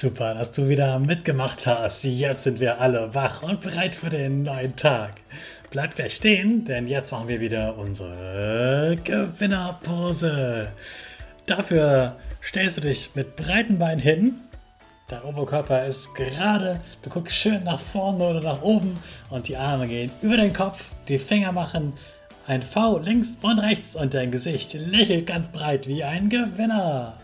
Super, dass du wieder mitgemacht hast. Jetzt sind wir alle wach und bereit für den neuen Tag. Bleib gleich stehen, denn jetzt machen wir wieder unsere Gewinnerpose. Dafür stellst du dich mit breiten Beinen hin. Der Oberkörper ist gerade. Du guckst schön nach vorne oder nach oben und die Arme gehen über den Kopf. Die Finger machen ein V links und rechts und dein Gesicht lächelt ganz breit wie ein Gewinner.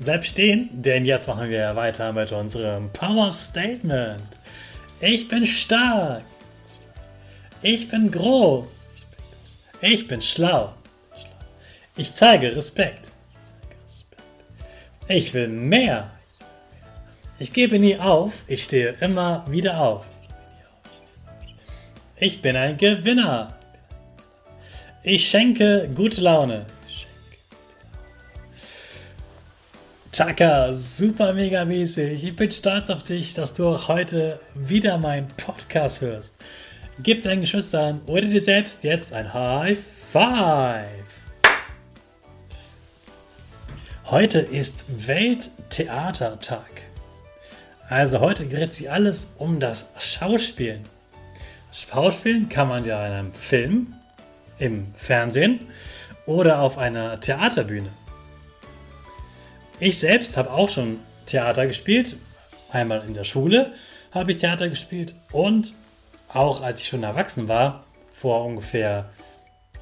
Bleib stehen, denn jetzt machen wir weiter mit unserem Power Statement. Ich bin stark. Ich bin groß. Ich bin schlau. Ich zeige Respekt. Ich will mehr. Ich gebe nie auf. Ich stehe immer wieder auf. Ich bin ein Gewinner. Ich schenke gute Laune. Chaka, super mega mäßig. Ich bin stolz auf dich, dass du auch heute wieder meinen Podcast hörst. Gib deinen Geschwistern oder dir selbst jetzt ein High Five. Heute ist Welttheatertag. Also heute dreht sich alles um das Schauspielen. Schauspielen kann man ja in einem Film, im Fernsehen oder auf einer Theaterbühne. Ich selbst habe auch schon Theater gespielt. Einmal in der Schule habe ich Theater gespielt und auch als ich schon erwachsen war, vor ungefähr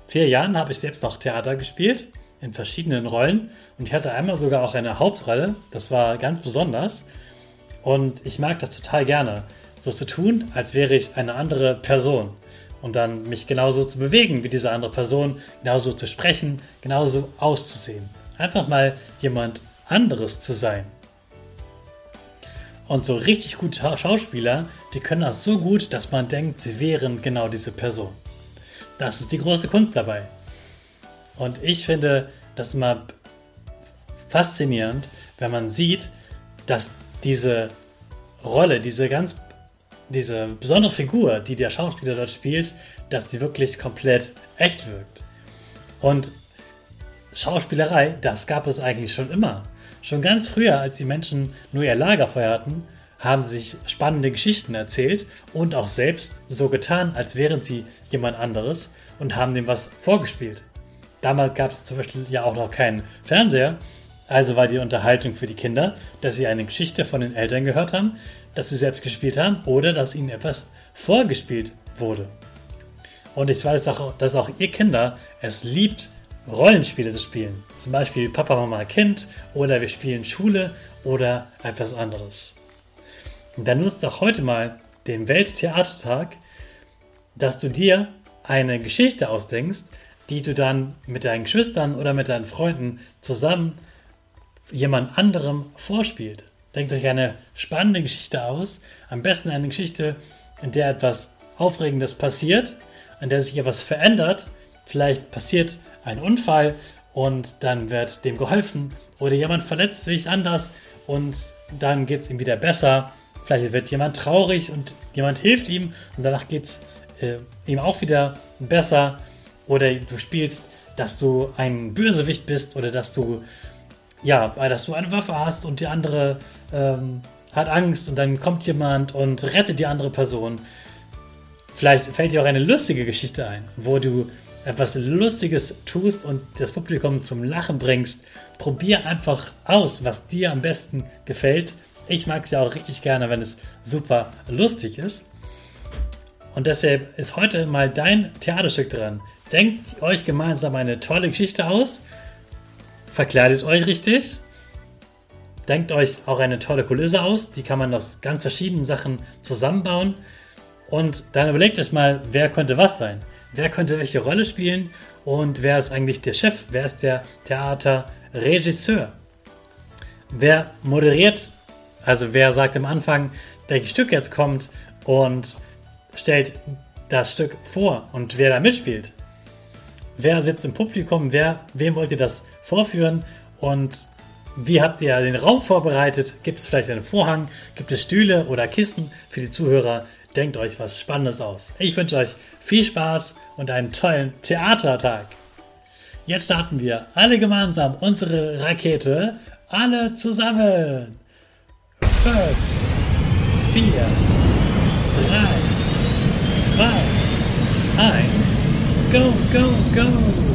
vier Jahren, habe ich selbst noch Theater gespielt in verschiedenen Rollen und ich hatte einmal sogar auch eine Hauptrolle. Das war ganz besonders und ich mag das total gerne, so zu tun, als wäre ich eine andere Person und dann mich genauso zu bewegen wie diese andere Person, genauso zu sprechen, genauso auszusehen. Einfach mal jemand anderes zu sein. Und so richtig gute Schauspieler, die können das so gut, dass man denkt, sie wären genau diese Person. Das ist die große Kunst dabei. Und ich finde das immer faszinierend, wenn man sieht, dass diese Rolle, diese ganz, diese besondere Figur, die der Schauspieler dort spielt, dass sie wirklich komplett echt wirkt. Und Schauspielerei, das gab es eigentlich schon immer. Schon ganz früher, als die Menschen nur ihr Lagerfeuer hatten, haben sich spannende Geschichten erzählt und auch selbst so getan, als wären sie jemand anderes und haben dem was vorgespielt. Damals gab es zum Beispiel ja auch noch keinen Fernseher, also war die Unterhaltung für die Kinder, dass sie eine Geschichte von den Eltern gehört haben, dass sie selbst gespielt haben oder dass ihnen etwas vorgespielt wurde. Und ich weiß auch, dass auch ihr Kinder es liebt, Rollenspiele zu spielen. Zum Beispiel Papa, Mama, Kind oder wir spielen Schule oder etwas anderes. Und dann nutzt doch heute mal den Welttheatertag, dass du dir eine Geschichte ausdenkst, die du dann mit deinen Geschwistern oder mit deinen Freunden zusammen jemand anderem vorspielt. Denkt euch eine spannende Geschichte aus, am besten eine Geschichte, in der etwas Aufregendes passiert, in der sich etwas verändert, vielleicht passiert ein Unfall und dann wird dem geholfen oder jemand verletzt sich anders und dann geht es ihm wieder besser. Vielleicht wird jemand traurig und jemand hilft ihm und danach geht es äh, ihm auch wieder besser. Oder du spielst, dass du ein Bösewicht bist oder dass du ja, dass du eine Waffe hast und die andere ähm, hat Angst und dann kommt jemand und rettet die andere Person. Vielleicht fällt dir auch eine lustige Geschichte ein, wo du etwas Lustiges tust und das Publikum zum Lachen bringst. Probier einfach aus, was dir am besten gefällt. Ich mag es ja auch richtig gerne, wenn es super lustig ist. Und deshalb ist heute mal dein Theaterstück dran. Denkt euch gemeinsam eine tolle Geschichte aus, verkleidet euch richtig, denkt euch auch eine tolle Kulisse aus, die kann man aus ganz verschiedenen Sachen zusammenbauen und dann überlegt euch mal, wer könnte was sein, wer könnte welche Rolle spielen und wer ist eigentlich der Chef, wer ist der Theaterregisseur, wer moderiert, also wer sagt am Anfang, welches Stück jetzt kommt und stellt das Stück vor und wer da mitspielt. Wer sitzt im Publikum? Wer, wem wollt ihr das vorführen? Und wie habt ihr den Raum vorbereitet? Gibt es vielleicht einen Vorhang? Gibt es Stühle oder Kissen für die Zuhörer? Denkt euch was Spannendes aus. Ich wünsche euch viel Spaß und einen tollen Theatertag. Jetzt starten wir alle gemeinsam unsere Rakete. Alle zusammen. 5, 4, 3, 2, 1, go, go, go!